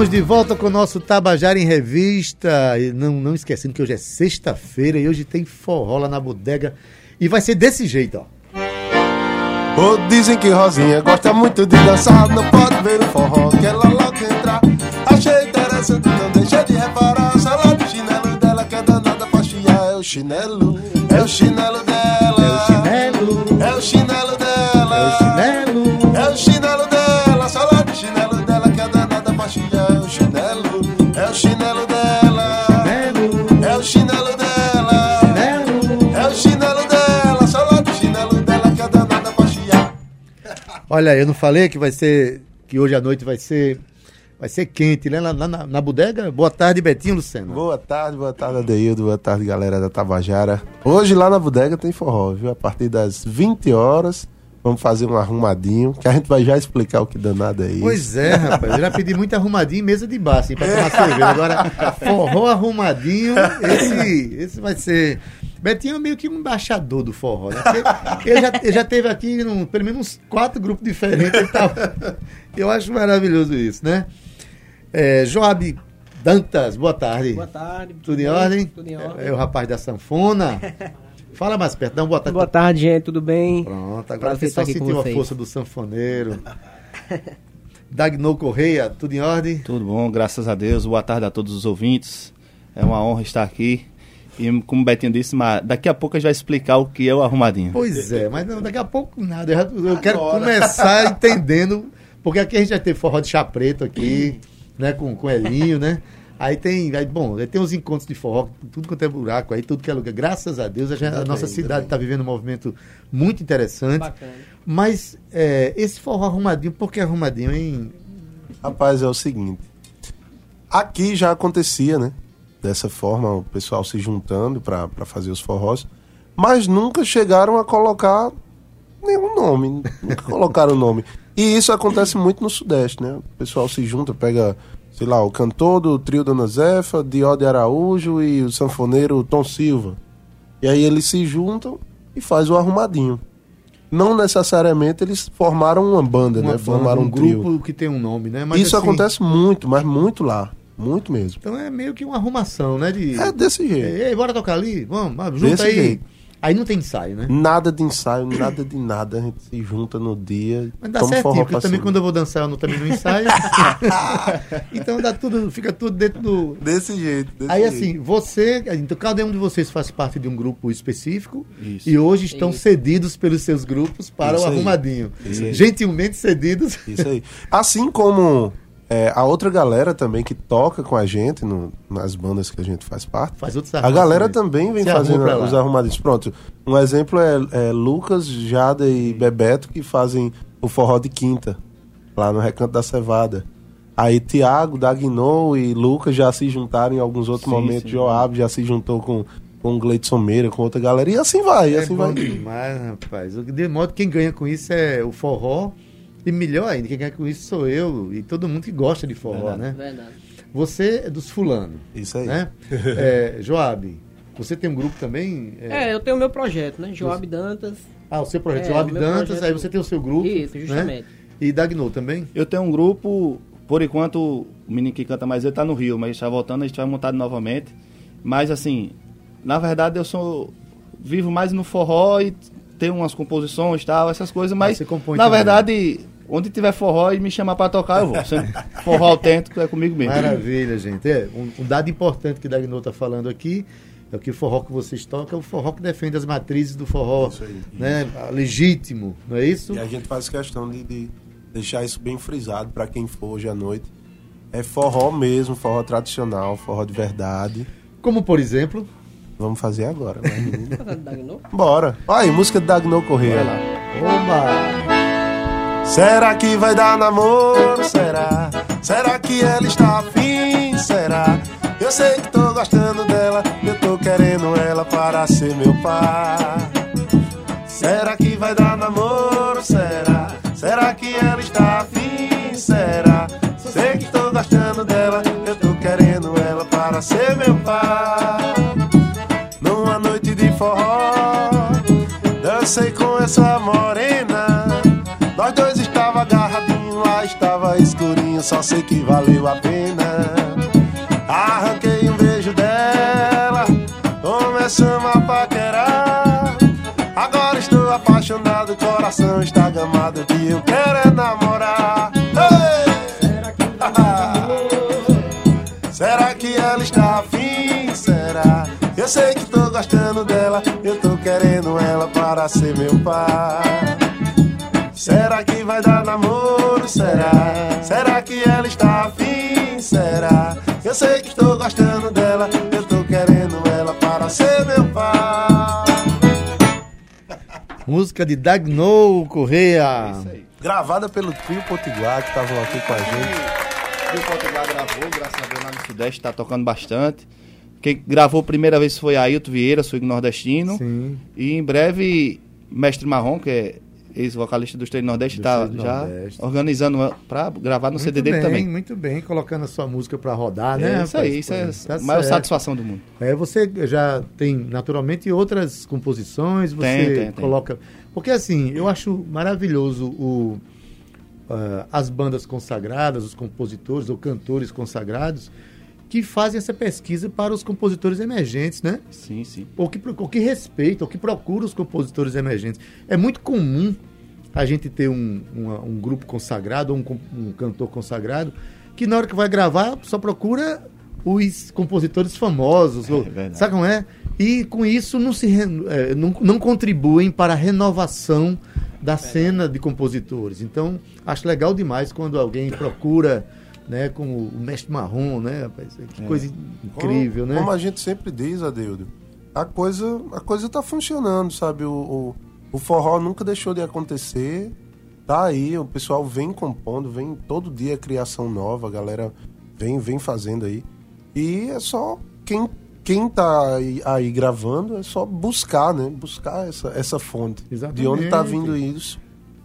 Estamos de volta com o nosso Tabajara em Revista. E não, não esquecendo que hoje é sexta-feira e hoje tem forró lá na bodega. E vai ser desse jeito, ó. Oh, dizem que Rosinha gosta muito de dançar Não pode ver o forró que ela logo entrar Achei interessante, não deixei de reparar Sala do chinelo dela que é danada pra chiar É o chinelo, é o chinelo dela É o chinelo, Olha, eu não falei que vai ser. Que hoje à noite vai ser. Vai ser quente, né? Lá na, na bodega. Boa tarde, Betinho Lucena. Boa tarde, boa tarde, Adeildo, boa tarde, galera da Tabajara. Hoje lá na bodega tem forró, viu? A partir das 20 horas, vamos fazer um arrumadinho, que a gente vai já explicar o que danado é isso. Pois é, rapaz. Eu já pedi muito arrumadinho em mesa de bar, assim, pra tomar cerveja. Agora, forró arrumadinho, esse, esse vai ser. Betinho é meio que um embaixador do forró, né? Porque ele já, ele já teve aqui num, pelo menos uns quatro grupos diferentes. Tava- eu acho maravilhoso isso, né? É, Joab Dantas, boa tarde. Boa tarde. Tudo em ordem? Tudo em ordem. É o rapaz da sanfona. Fala mais perto, dá uma boa tarde. Boa tarde, gente. Tudo bem? Pronto, agora você só sentiu a força do sanfoneiro. Dagno Correia, tudo em ordem? Tudo bom, graças a Deus. Boa tarde a todos os ouvintes. É uma honra estar aqui. E como o Betinho disse, mas daqui a pouco a gente vai explicar o que é o arrumadinho. Pois é, mas não, daqui a pouco nada. Eu, já- eu quero começar entendendo, porque aqui a gente já teve forró de chá preto aqui, né, com, com Elinho, né? Aí tem, aí, bom, aí tem os encontros de forró, tudo quanto é buraco aí, tudo que é lugar. Graças a Deus, a, gente- a nossa cidade está vivendo um movimento muito interessante. Bacana. Mas é, esse forró arrumadinho, por que arrumadinho, hein? Rapaz, é o seguinte. Aqui já acontecia, né? Dessa forma, o pessoal se juntando pra pra fazer os forrós. Mas nunca chegaram a colocar nenhum nome. Nunca colocaram nome. E isso acontece muito no Sudeste, né? O pessoal se junta, pega, sei lá, o cantor do trio Dona Zefa, Diode Araújo e o sanfoneiro Tom Silva. E aí eles se juntam e faz o arrumadinho. Não necessariamente eles formaram uma banda, Uma né? Formaram banda, um trio. grupo que tem um nome, né? Mas, Isso assim, acontece muito, mas muito lá. Muito mesmo. Então é meio que uma arrumação, né? De, É desse jeito. Ei, bora tocar ali? Vamos, junta Desse aí. jeito. Aí não tem ensaio, né? Nada de ensaio, nada de nada. A gente se junta no dia. Mas dá toma certinho, forró porque também cima. quando eu vou dançar eu não também não ensaio. então dá tudo, fica tudo dentro do. Desse jeito. Desse Aí jeito. assim, você, então cada um de vocês faz parte de um grupo específico Isso. e hoje estão Isso. cedidos pelos seus grupos para Isso o aí. arrumadinho. Isso aí. Gentilmente cedidos. Isso aí. Assim como é, a outra galera também que toca com a gente no- nas bandas que a gente faz parte. Faz outros A galera arrumações. também vem Se fazendo os arrumadinhos. Pronto. Um exemplo é, é Lucas, Jada e Bebeto que fazem o forró de quinta, lá no Recanto da Cevada. Aí Tiago, Dagnou e Lucas já se juntaram em alguns outros Sim, momentos. sim. Joab já se juntou com, com o Gleidson Meira, com outra galera. E assim vai, É assim bom vai. demais, rapaz. De modo que quem ganha com isso é o forró. E melhor ainda, quem ganha com isso sou eu e todo mundo que gosta de forró, Verdade. né? Verdade. Você é dos fulano, Isso aí. né? é, Joab, você tem um grupo também? É, eu tenho o meu projeto, né? Joab Dantas. Ah, o seu projeto É, Joab Dantas, projeto- aí você tem o seu grupo. Isso, né? justamente. E Dagno também? Eu tenho um grupo, por enquanto, o menino que canta mais ele tá no Rio, mas está voltando, a gente vai montar novamente. Mas assim, na verdade eu sou. vivo mais no forró e tenho umas composições e tal, essas coisas, mas você compõe na também. verdade, onde tiver forró e me chamar para tocar, eu vou. Forró autêntico é comigo mesmo. Maravilha, gente. É, um, um dado importante que o Dagno está falando aqui é que o forró que vocês tocam é o forró que defende as matrizes do forró Isso aí. né, legítimo, não é isso? E a gente faz questão de, de deixar isso bem frisado para quem for hoje à noite. É forró mesmo, forró tradicional, forró de verdade. Como, por exemplo, Vamos fazer agora, menino? Tá? Bora. Olha aí, música de Dagno Correia lá. Oba! Será que vai dar namoro? Será? Será que ela está afim? Será? Eu sei que tô gostando dela, eu tô querendo ela para ser meu par. Será que vai dar namoro? Será? Será que ela está afim? Será? Sei que tô gostando dela, eu tô querendo ela para ser meu par. Numa noite de forró, Arrumadinho, só sei que valeu a pena. Arranquei um beijo dela, começamos a paquerar. Agora estou apaixonado, o coração está gamado. Que eu quero é namorar. Ei! Será que ela está afim? Será? Eu sei que tô gostando dela, eu tô querendo ela para ser meu pai. Será que vai dar namoro? Será? Será Música de Dagnou Correia. É Isso aí. Gravada pelo Trio Potiguar, que estavam aqui com a gente. O Potiguar gravou, graças a Deus, lá no Sudeste, tá tocando bastante. Quem gravou a primeira vez foi Ailton Vieira, swing nordestino. Sim. E em breve, Mestre Marrom, que é ex-vocalista do Estreio Nordeste, está já Nordeste. organizando para gravar no Muito CD dele bem, também. Muito bem, colocando a sua música pra rodar, né? É isso rapaz? aí, isso é Tá a maior certo. satisfação do mundo. É, você já tem naturalmente outras composições, você Tem, tem, tem. coloca. Porque assim, eu acho maravilhoso o, ah, as bandas consagradas, os compositores ou cantores consagrados que fazem essa pesquisa para os compositores emergentes, né? Sim, sim. ou que, ou que respeita, ou que procura os compositores emergentes. É muito comum a gente ter um, uma- um grupo consagrado, ou um, um cantor consagrado, que na hora que vai gravar só procura os compositores famosos. ou- verdade. sabe como é? E com isso não, se eh, não, não contribuem para a renovação da cena de compositores. Então, acho legal demais quando alguém procura, né, como o Mestre Marrom, né, rapaz? Que É. coisa incrível, como, né? Como a gente sempre diz, Adeudo, a coisa, a coisa tá funcionando, sabe? O, o, o forró nunca deixou de acontecer. Tá aí, o pessoal vem compondo, vem todo dia criação nova, a galera vem, vem fazendo aí. E é só quem, quem tá aí, aí gravando, é só buscar, né? Buscar essa, essa fonte. De onde tá Exatamente. vindo isso.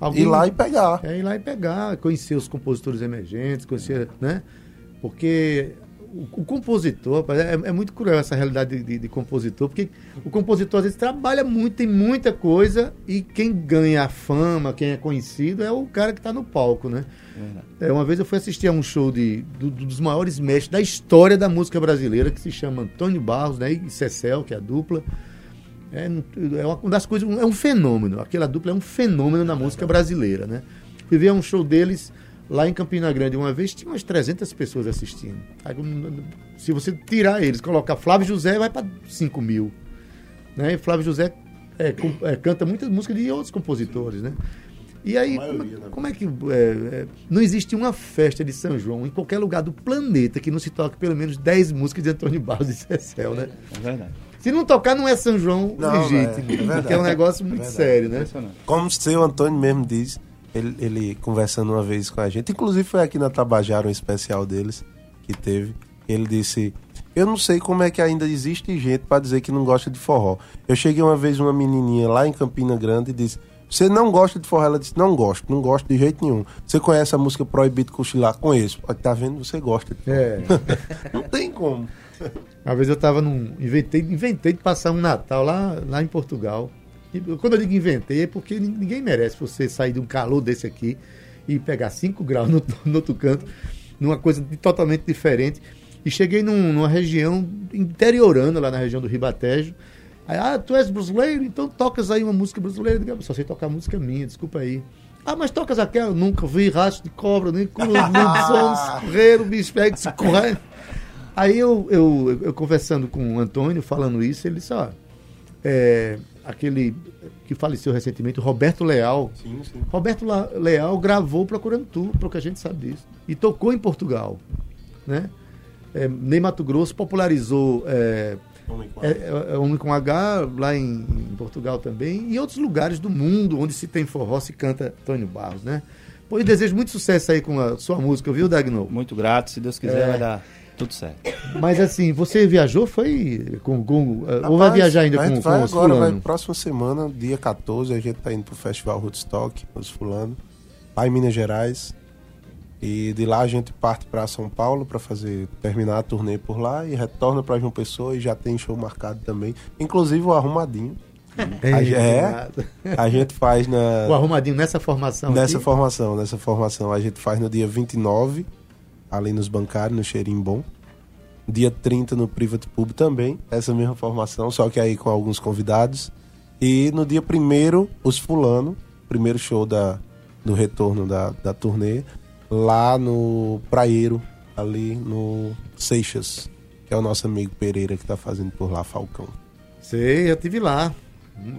Alguém- Ir lá e pegar. É ir lá e pegar, conhecer os compositores emergentes, conhecer, né? Porque o, o compositor, é, é muito cruel essa realidade de, de- de compositor, porque o compositor às vezes trabalha muito, tem muita coisa, e quem ganha a fama, quem é conhecido, é o cara que está no palco, né? É, uma vez eu fui assistir a um show de, do- dos maiores mestres da história da música brasileira, que se chama Antônio Barros né, e Cecel, que é a dupla. É, é uma das coisas, é um fenômeno. Aquela dupla é um fenômeno na música brasileira, né? Fui ver um show deles lá em Campina Grande uma vez, tinha umas 300 pessoas assistindo. Aí, se você tirar eles, colocar Flávio José, vai para 5 mil. Né? E Flávio José é, é, canta muitas músicas de outros compositores, né? E aí, como, maioria, como é que. é, é, não existe uma festa de São João em qualquer lugar do planeta que não se toque pelo menos 10 músicas de Antônio Barros e Cecel, né? É verdade. Se não tocar, não é São João Não, legítimo. é, é verdade. é um negócio muito É sério, né? Como o seu Antônio mesmo diz, ele, ele conversando uma vez com a gente, inclusive foi aqui na Tabajara um especial deles que teve. Ele disse: Eu não sei como é que ainda existe gente pra dizer que não gosta de forró. Eu cheguei uma vez uma menininha lá em Campina Grande e disse: Você não gosta de forró? Ela disse: Não gosto, não gosto de jeito nenhum. Você conhece a música Proibido Cochilar? Conheço. Tá vendo? Você gosta. É. Não tem como. Uma vez eu tava num. Inventei, inventei de passar um Natal lá, lá em Portugal. E quando eu digo inventei, é porque nin- ninguém merece você sair de um calor desse aqui e pegar 5 graus no, no outro canto, numa coisa de- totalmente diferente. E cheguei num- numa região interiorana, lá na região do Ribatejo. Aí, ah, tu és brasileiro? Então tocas aí uma música brasileira. Eu "Ah, Só sei tocar música minha, desculpa aí. Ah, mas tocas aquela? Nunca vi rastro de cobra, nem com lobisomem, correr, o bicho pega se corre. Aí eu, eu, eu conversando com o Antônio, falando isso, ele disse, ó, é, aquele que faleceu recentemente, o Roberto Leal. Sim, sim. Roberto Leal gravou Procurando Tu, porque a gente sabe disso. E tocou em Portugal. Né? É, Ney Mato Grosso popularizou é, é, é, é Homem com H lá em, em Portugal também. E em outros lugares do mundo onde se tem forró, se canta Antônio Barros, né? Eu desejo muito sucesso aí com a sua música, viu, Dagno? Muito grato, se Deus quiser É. vai dar tudo certo. Mas assim, você viajou, foi com. com eh, ou vai Rapaz, viajar ainda a com, gente com vai os agora, vai fulanos? próxima semana, dia 14, a gente tá indo pro Festival Woodstock, os fulano, lá em Minas Gerais. E de lá a gente parte para São Paulo para fazer terminar a turnê por lá e retorna para João Pessoa e já tem show marcado também, inclusive o arrumadinho. A é, a gente faz na O arrumadinho nessa formação. nessa aqui? formação, nessa formação a gente faz no dia 29 ali nos bancários, no Cheirinho Bom. Dia 30 no Private Pub também, essa mesma formação, só que aí com alguns convidados. E no dia 1 os Fulano, primeiro show da, do retorno da, da turnê, lá no Praieiro, ali no Seixas, que é o nosso amigo Pereira que tá fazendo por lá, Falcão. Sei, eu tive lá.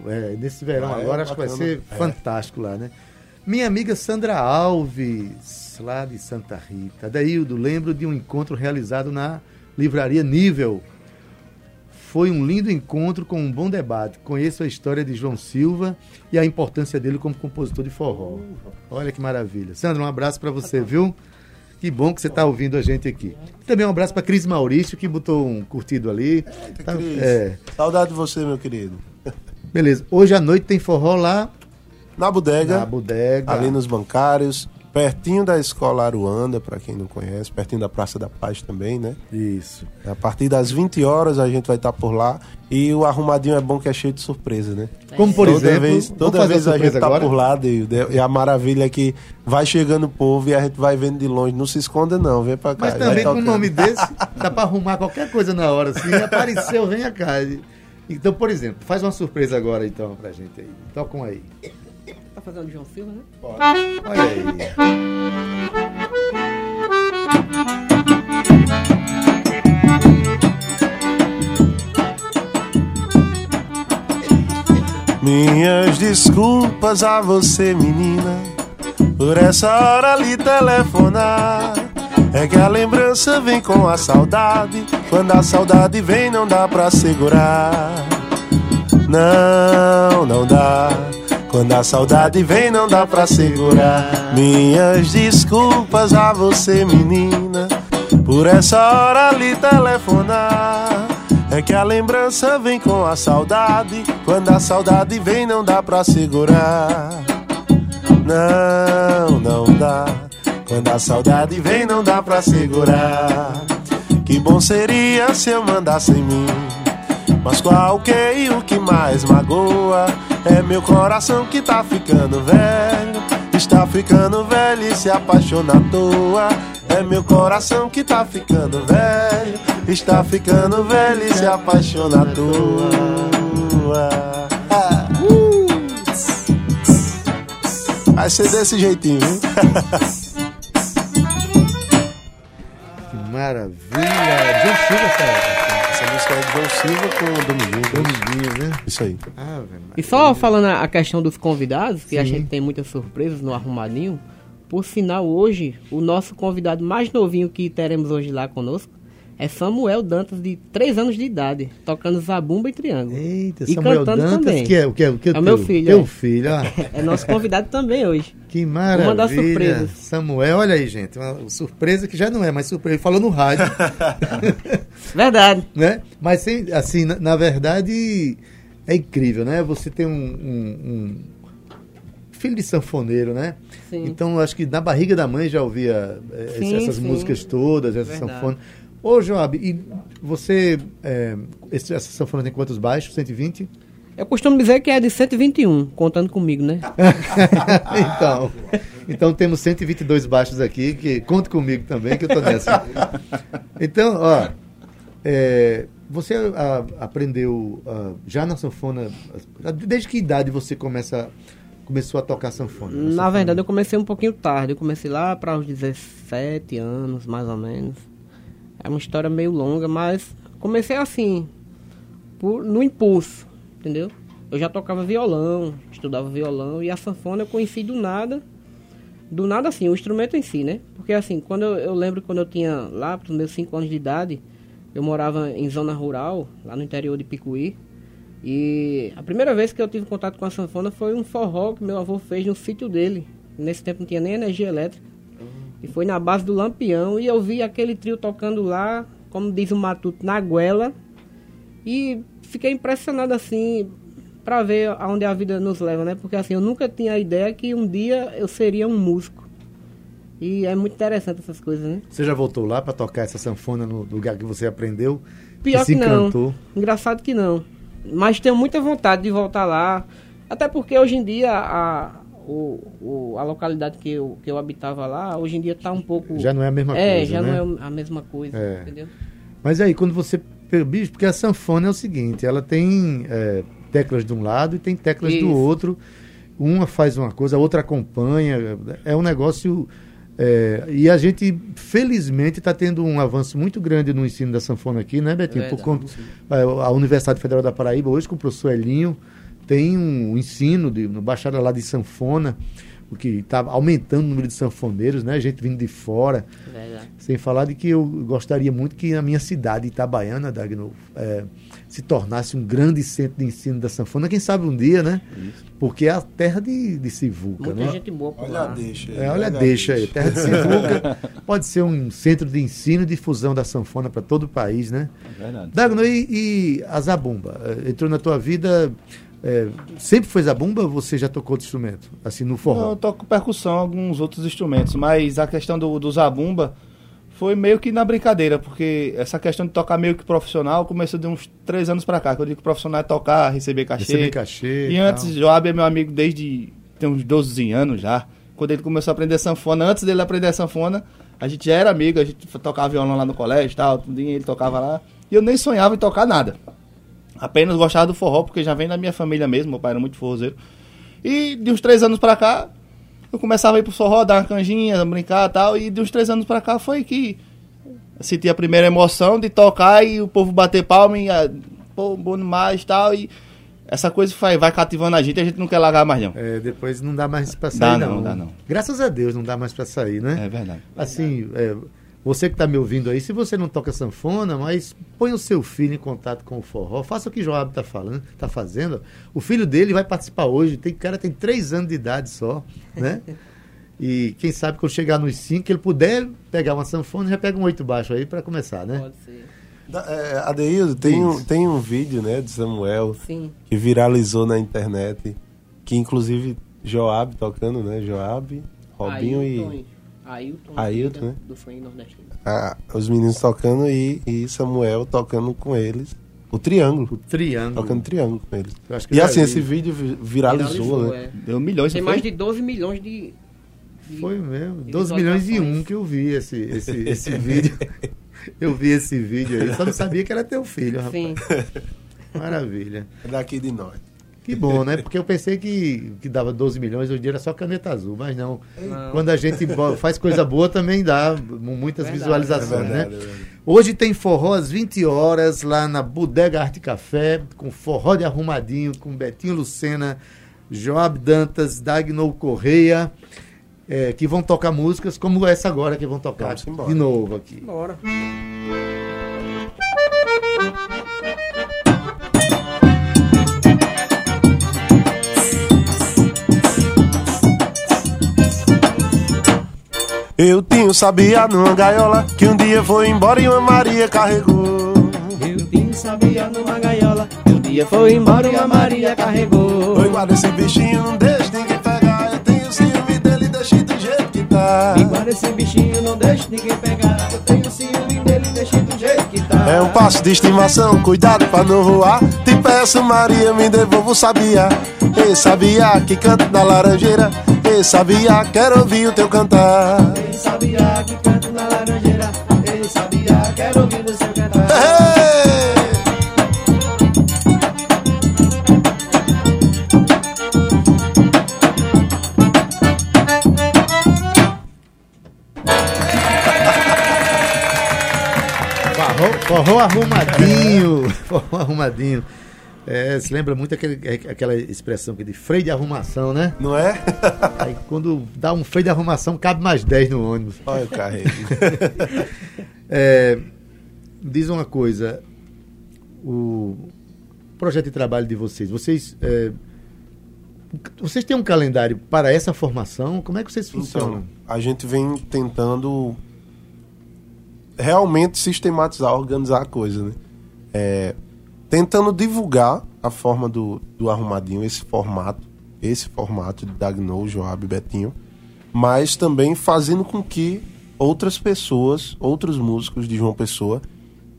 É, nesse verão Ah, é? agora, acho que vai ser É. fantástico lá, né? Minha amiga Sandra Alves, lá de Santa Rita. Daíldo, lembro de um encontro realizado na Livraria Nível. Foi um lindo encontro com um bom debate. Conheço a história de João Silva e a importância dele como compositor de forró. Olha que maravilha. Sandra, um abraço para você, viu? Que bom que você está ouvindo a gente aqui. Também um abraço para Cris Maurício, que botou um curtido ali. Tá- Cris. é. Saudade de você, meu querido. Beleza. Hoje à noite tem forró lá Na bodega, na bodega. ali nos bancários, pertinho da escola Aruanda, para quem não conhece, pertinho da Praça da Paz também, né? Isso. A partir das 20 horas a gente vai estar por lá e o arrumadinho é bom que é cheio de surpresa, né? Como por toda exemplo, vez, toda vez a a gente tá agora? por lá, Deildo, e a maravilha é que vai chegando o povo e a gente vai vendo de longe. Não se esconda não, vem pra cá. Mas também com um nome desse, dá pra arrumar qualquer coisa na hora. Se apareceu, vem cá. Então, por exemplo, faz uma surpresa agora então pra gente aí. Tocam aí. Tá fazendo João Silva, né? Olha aí. Minhas desculpas a você, menina, por essa hora lhe telefonar. É que a lembrança vem com a saudade. Quando a saudade vem, não dá pra segurar. Não, não dá. Quando a saudade vem, não dá pra segurar. Minhas desculpas a você, menina, por essa hora lhe telefonar. É que a lembrança vem com a saudade. Quando a saudade vem, não dá pra segurar. Não, não dá. Quando a saudade vem, não dá pra segurar. Que bom seria se eu mandasse em mim. Mas qual que é o que mais magoa? É meu coração que tá ficando velho. Está ficando velho e se apaixona à toa. É meu coração que tá ficando velho. Está ficando velho e se apaixona à toa. Ah. Vai ser desse jeitinho, viu? Que maravilha. João Silva, cara. Música é de João Silva com o Dominguinho. Dominguinho, né? Isso aí. Ah. E só falando a a questão dos convidados, que a Sim. gente tem muitas surpresas no Arrumadinho. Por sinal, hoje, o nosso convidado mais novinho que teremos hoje lá conosco é Samuel Dantas, de 3 anos de idade, tocando zabumba e triângulo. Eita, E Samuel cantando Dantas, também. que é o que é o que É o meu teu- filho, Teu é. filho, ah. É nosso convidado também hoje. Que maravilha. Uma das surpresas. Samuel, olha aí, gente. Uma surpresa que já não é, mas surpresa. Ele falou no rádio. Verdade. né? Mas sem- assim, na, na verdade, é incrível, né? Você tem um, um- um filho de sanfoneiro, né? Sim. Então, acho que na barriga da mãe já ouvia eh, Sim, essas sim. músicas todas, essa Verdade. Ô, Joab, e você, esse- essa sanfona tem quantos baixos? 120? Eu costumo dizer que é de 121, contando comigo, né? então, então temos 122 baixos aqui, que conta comigo também, que eu tô nessa. Então, ó, é, você ah, aprendeu ah, já na sanfona, desde que idade você começa, começou a tocar sanfona? Na sanfona? verdade, eu comecei um pouquinho tarde. Eu comecei lá para os 17 anos, mais ou menos. É uma história meio longa, mas comecei assim, por, no impulso, entendeu? Eu já tocava violão, estudava violão e a sanfona eu conheci do nada. Do nada assim, o instrumento em si, né? Porque assim, quando eu, eu lembro quando eu tinha lá para os meus 5 anos de idade, eu morava em zona rural, lá no interior de Picuí. E a primeira vez que eu tive contato com a sanfona foi um forró que meu avô fez no sítio dele. Nesse tempo não tinha nem energia elétrica. E foi na base do Lampião e eu vi aquele trio tocando lá, como diz o Matuto, na goela. E fiquei impressionado assim para ver aonde a vida nos leva, né? Porque assim, eu nunca tinha a ideia que um dia eu seria um músico. E é muito interessante essas coisas, né? Você já voltou lá para tocar essa sanfona no lugar que você aprendeu? Pior se que, não. encantou? Engraçado que não. Mas tenho muita vontade de voltar lá. Até porque hoje em dia a- o, o, a localidade que eu, que eu habitava lá, hoje em dia está um pouco. Já não é a mesma é, coisa. já né? não é a mesma coisa, É. entendeu? Mas aí, quando você. Bicho, porque a sanfona é o seguinte: ela tem é, teclas de um lado e tem teclas do Isso. outro. Uma faz uma coisa, a outra acompanha. É um negócio. é, e a gente, felizmente, está tendo um avanço muito grande no ensino da sanfona aqui, né, Betinho? Por Verdade, conta, a a Universidade Federal da Paraíba, hoje com o professor Elinho, tem um ensino de, no bacharelado de sanfona, o que está aumentando o número de sanfoneiros, né? Gente vindo de fora. Verdade. Sem falar de que eu gostaria muito que a minha cidade, Itabaiana, Dagno, eh, se tornasse um grande centro de ensino da sanfona. Quem sabe um dia, né? Porque é a terra de, de Sivuca, Muita né? gente boa por Olha a lá. deixa aí. É, olha, deixa aí. Terra de Sivuca pode ser um centro de ensino e difusão da sanfona para todo o país, né? É verdade. Dagno, e, e a zabumba? Eh, Entrou na tua vida... eh, sempre foi zabumba ou você já tocou outro instrumento? Assim, no forró? Eu toco percussão, alguns outros instrumentos, mas a questão do, do zabumba foi meio que na brincadeira, porque essa questão de tocar meio que profissional começou de uns três anos pra cá, que eu digo que profissional é tocar, receber cachê. Receber cachê E antes, tal. Joab é meu amigo desde tem uns 12 anos já. Quando ele começou a aprender sanfona, antes dele aprender sanfona, a gente já era amigo, a gente tocava violão lá no colégio e tal, ele tocava lá. E eu nem sonhava em tocar nada. Apenas gostava do forró, porque já vem da minha família mesmo, meu pai era muito forrozeiro. E de uns três anos pra cá, eu começava a ir pro forró, dar uma canjinha, brincar e tal. E de uns três anos pra cá foi que senti a primeira emoção de tocar e o povo bater palma e ah, pô, bom demais e tal. E essa coisa vai, vai cativando a gente e a gente não quer largar mais não. É, depois não dá mais pra Dá sair, não, não. dá não. Graças a Deus não dá mais pra sair, né? É verdade. Assim, é, você que está me ouvindo aí, se você não toca sanfona, mas põe o seu filho em contato com o forró, faça o que Joab está falando, tá fazendo. O filho dele vai participar hoje, tem o cara tem três anos de idade só, né? E quem sabe quando chegar nos cinco, ele puder pegar uma sanfona, já pega um oito baixo aí para começar, né? Pode ser. Da- É, Adeildo, tem um, tem um vídeo, né, de Samuel Sim. que viralizou na internet, que inclusive Joab tocando, né, Joab, Robinho Ailton, e Ailton, Ailton, né? Do swing nordestino. ah, os meninos tocando e, e Samuel tocando com eles, o triângulo, Triângulo. tocando triângulo com eles. Eu acho que E assim, vi. esse vídeo vi- viralizou, né? é. Deu milhões, Tem mais foi? de 12 milhões de. de- Foi mesmo, de 12 milhões e um que eu vi esse, esse, esse vídeo. Eu vi esse vídeo aí, só não sabia que era teu filho, rapaz. Sim. Maravilha. É daqui de nós. Que bom, né? Porque eu pensei que, que dava 12 milhões, hoje em dia era só caneta azul, mas não. Não. Quando a gente faz coisa boa também dá mu- muitas Verdade, visualizações, é verdade, né? é. Hoje tem forró às 20 horas lá na Bodega Arte Café, com forró de arrumadinho, com Betinho Lucena, Joab Dantas, Dagno Correia, eh, que vão tocar músicas como essa agora que vão tocar de novo aqui. Bora. Eu tinha um sabiá numa gaiola que um dia foi embora e uma Maria carregou. Eu tinha sabia numa gaiola. que Um dia foi embora e a Maria carregou. Oi, guarda esse bichinho, não deixa ninguém pegar. Eu tenho ciúme dele, deixa do jeito que tá. Igual esse bichinho, não deixa ninguém pegar. É um passo de estimação, cuidado pra não voar. Te peço, Maria, me devolva o sabiá. Ei, sabiá que canta na laranjeira. Ei, sabiá, quero ouvir o teu cantar. Ele sabia que canto na laranjeira. Forró, arrumadinho. Forró arrumadinho. É, se lembra muito aquele, é, aquela expressão que de freio de arrumação, né? Não é? Aí quando dá um freio de arrumação, cabe mais 10 no ônibus. Olha o carrego. É, diz uma coisa, o projeto de trabalho de vocês, vocês é, vocês têm um calendário para essa formação? Como é que vocês funcionam? Então, a gente vem tentando realmente sistematizar, organizar a coisa, né? É, tentando divulgar a forma do, do arrumadinho, esse formato, esse formato de Dagno, Joab Betinho, mas também fazendo com que outras pessoas, outros músicos de João Pessoa,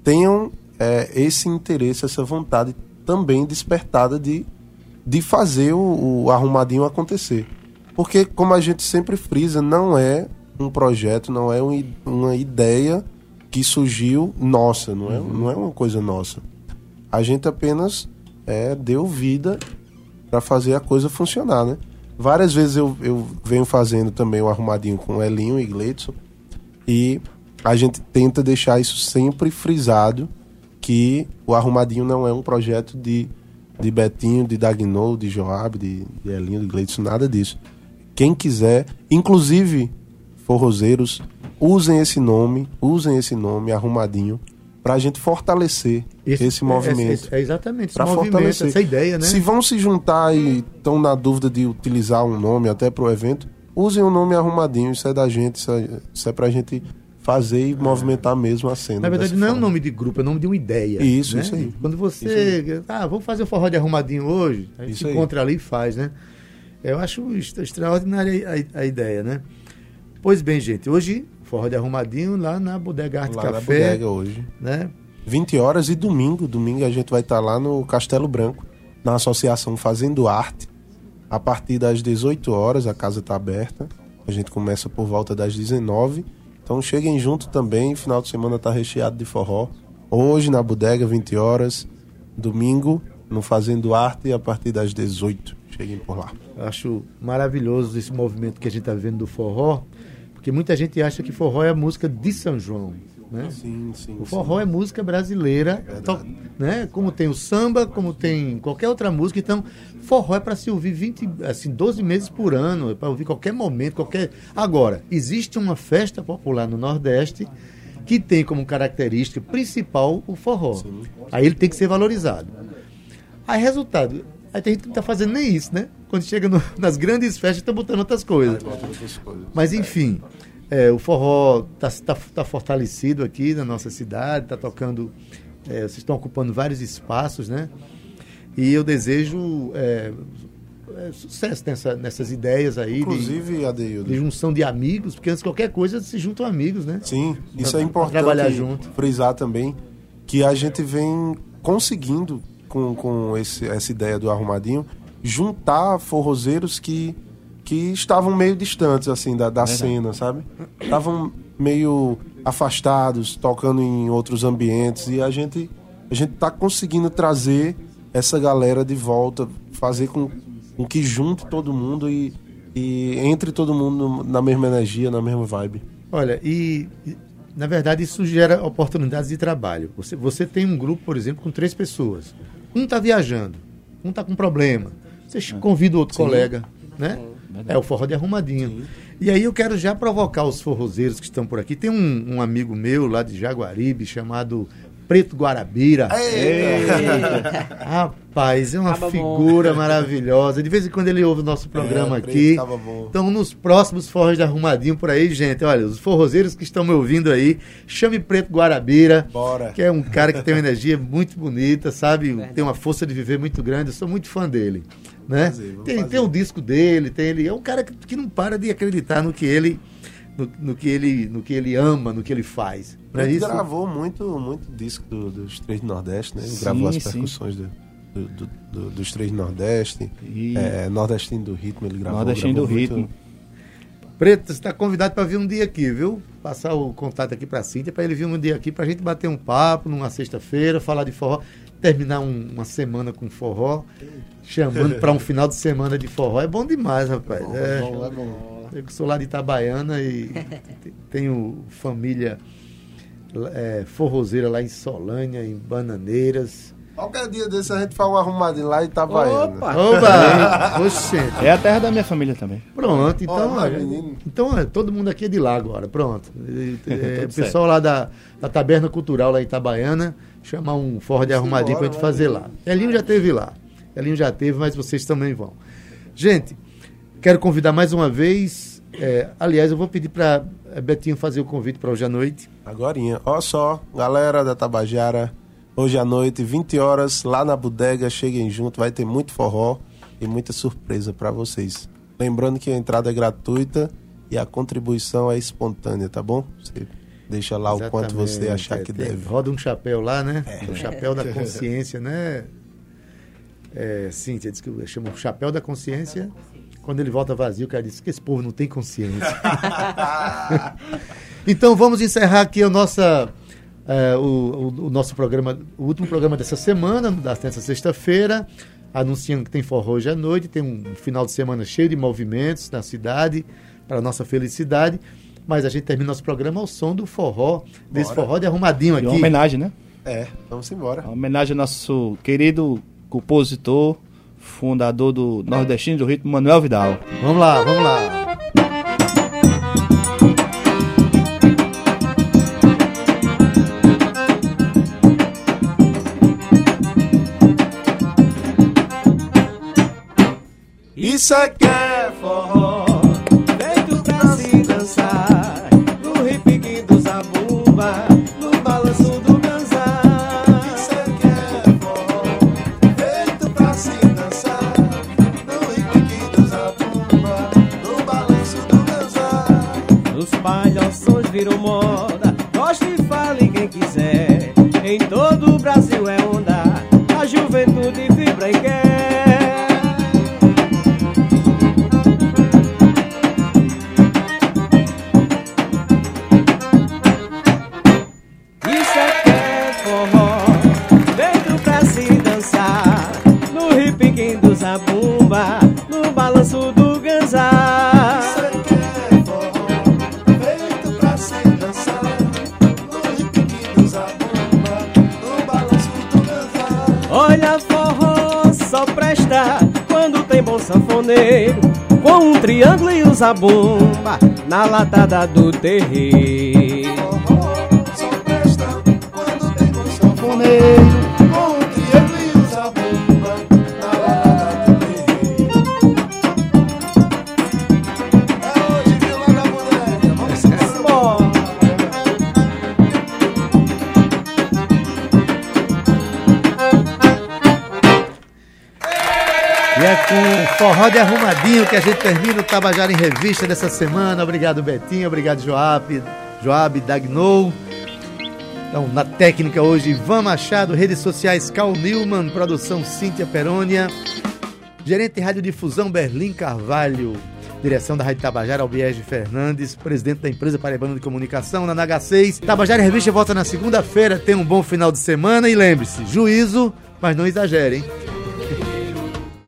tenham é, esse interesse, essa vontade também despertada de, de fazer o, o arrumadinho acontecer. Porque, como a gente sempre frisa, não é um projeto, não é um uma ideia que surgiu nossa, não é, não é uma coisa nossa. A gente apenas é, deu vida para fazer a coisa funcionar, né? Várias vezes eu, eu venho fazendo também o arrumadinho com Elinho e Gleidson e a gente tenta deixar isso sempre frisado que o arrumadinho não é um projeto de, de Betinho, de Dagnol, de Joab, de, de Elinho, de Gleidson, nada disso. Quem quiser, inclusive forrozeiros, usem esse nome, usem esse nome arrumadinho para a gente fortalecer esse, movimento. É, é exatamente, esse movimento, fortalecer. essa ideia, né? Se vão se juntar e estão na dúvida de utilizar um nome até pro evento, usem o nome arrumadinho, isso é da gente, isso é, isso é pra gente fazer e movimentar mesmo a cena. Na verdade, não é um forma. nome de grupo, é nome de uma ideia. Isso, né? isso aí. Quando você. Ah, vamos fazer o forró de arrumadinho hoje. A gente Isso se aí. encontra ali e faz, né? Eu acho extra- extraordinária a, a ideia, né? Pois bem, gente, hoje, forró de arrumadinho lá na Bodega Arte Lá na Café. bodega hoje. Né? 20 horas e domingo. Domingo a gente vai estar lá no Castelo Branco, na Associação Fazendo Arte. A partir das 18 horas, a casa está aberta. A gente começa por volta das 19. Então cheguem junto também. Final de semana está recheado de forró. Hoje na bodega, 20 horas. Domingo, no Fazendo Arte, a partir das 18. Cheguem por lá. Acho maravilhoso esse movimento que a gente está vendo do forró, porque muita gente acha que forró é a música de São João. Né? Sim, sim. O forró é música brasileira, to- né? como tem o samba, como tem qualquer outra música. Então, forró é para se ouvir 20, assim, 12 meses por ano, é para ouvir qualquer momento, qualquer. Agora, existe uma festa popular no Nordeste que tem como característica principal o forró. Aí ele tem que ser valorizado. Aí, resultado, aí tem gente que não está fazendo nem isso, né? Quando chega no- nas grandes festas, está botando outras coisas. Mas enfim, é, o forró está fortalecido aqui na nossa cidade, está tocando. é, vocês estão ocupando vários espaços, né? E eu desejo é, é, sucesso nessa- nessas ideias aí de, Inclusive, Adeildo. de junção de amigos, porque antes de qualquer coisa se juntam amigos, né? Sim, isso Pra- é pra importante trabalhar junto. frisar também que a gente vem conseguindo com, com esse- essa ideia do arrumadinho juntar forrozeiros que, que estavam meio distantes assim da, da cena, sabe? Estavam meio afastados, tocando em outros ambientes e a gente a gente tá conseguindo trazer essa galera de volta, fazer com, com que junte todo mundo e, e entre todo mundo na mesma energia, na mesma vibe. Olha, e, e, na verdade isso gera oportunidades de trabalho. Você, você tem um grupo, por exemplo, com três pessoas. Um está viajando, um está com problema. Você convida o outro colega, né? É o forró de arrumadinho. E aí eu quero já provocar os forrozeiros que estão por aqui. Tem um, um amigo meu lá de Jaguaribe chamado Preto Guarabira. Rapaz, é uma Tava bom. figura maravilhosa. De vez em quando ele ouve o nosso programa É, aqui. tava bom. Então, nos próximos forros de arrumadinho por aí, gente, olha, os forrozeiros que estão me ouvindo aí, chame Preto Guarabira, Bora. que é um cara que tem uma energia muito bonita, sabe? Tem uma força de viver muito grande. Eu sou muito fã dele, né? Fazer, tem, fazer. tem um disco dele, tem ele, é um cara que, que não para de acreditar no que ele no, no que ele no que ele ama, no que ele faz. Não é Ele isso? gravou muito, muito disco do- dos Três do Nordeste, né? Ele Sim, gravou as percussões do- do- do- do- dos Três do Nordeste. E- É, Nordestino do Ritmo, ele gravou. Nordestino do gravou Ritmo. muito. Preto, você está convidado para vir um dia aqui, viu? Passar o contato aqui para a Cíntia, para ele vir um dia aqui, para a gente bater um papo numa sexta-feira, falar de forró, terminar um- uma semana com forró, chamando para um final de semana de forró. É bom demais, rapaz. é, Bom, é bom. eu sou lá de Itabaiana e te- tenho família é, forrozeira lá em Solânia, em Bananeiras. Qualquer dia desse a gente faz um arrumadinho lá em Itabaiana. Opa! Oba! Oxente. É a terra da minha família também. Pronto, então, olha, menino. então é, todo mundo aqui é de lá agora, pronto. E, é, o pessoal lá da, da Taberna Cultural lá em Itabaiana, chamar um forró de arrumadinho pra gente fazer lá. Elinho já teve lá. Elinho já teve, mas vocês também vão. Gente, quero convidar mais uma vez. é, aliás, eu vou pedir para Betinho fazer o convite para hoje à noite. Agorinha. Ó só, galera da Tabajara, hoje à noite, 20 horas, lá na bodega, cheguem junto, vai ter muito forró e muita surpresa pra vocês. Lembrando que a entrada é gratuita e a contribuição é espontânea, tá bom? Você deixa lá o quanto você Exatamente, achar é, que deve. Roda um chapéu lá, né? O chapéu da consciência, né? É, Cíntia, diz que chama o chapéu da consciência Quando ele volta vazio, o cara diz que esse povo não tem consciência. então vamos encerrar aqui a nossa, eh, o, o- o nosso programa, o último programa dessa semana, dessa sexta-feira, anunciando que tem forró hoje à noite, tem um final de semana cheio de movimentos na cidade, para nossa felicidade. Mas a gente termina nosso programa ao som do forró, desse Bora. forró de arrumadinho E aqui. uma homenagem, né? É, vamos embora. Uma homenagem ao nosso querido compositor, fundador do Nordestino do Ritmo, Manuel Vidal. Vamos lá, vamos lá. Isso é que é forró. Feito pra se dançar No repique do zabumba No balanço do ganzá Isso é que é forró. Feito pra se dançar. No repique do zabumba. No balanço do dançar. Os palhaços viram moda bomba na latada do terreiro arrumadinho que a gente termina o Tabajara em Revista dessa semana. Obrigado, Betinho. Obrigado, Joab, Joab Dagnou. Então, na técnica hoje, Ivan Machado, redes sociais Cal Newman, produção Cíntia Perônia, gerente de radiodifusão Berlim Carvalho, direção da Rádio Tabajara Albiege Fernandes, presidente da empresa Paraibana de Comunicação, na NH6. Tabajara Revista volta na segunda-feira, tenha um bom final de semana e lembre-se, juízo, mas não exagere, hein?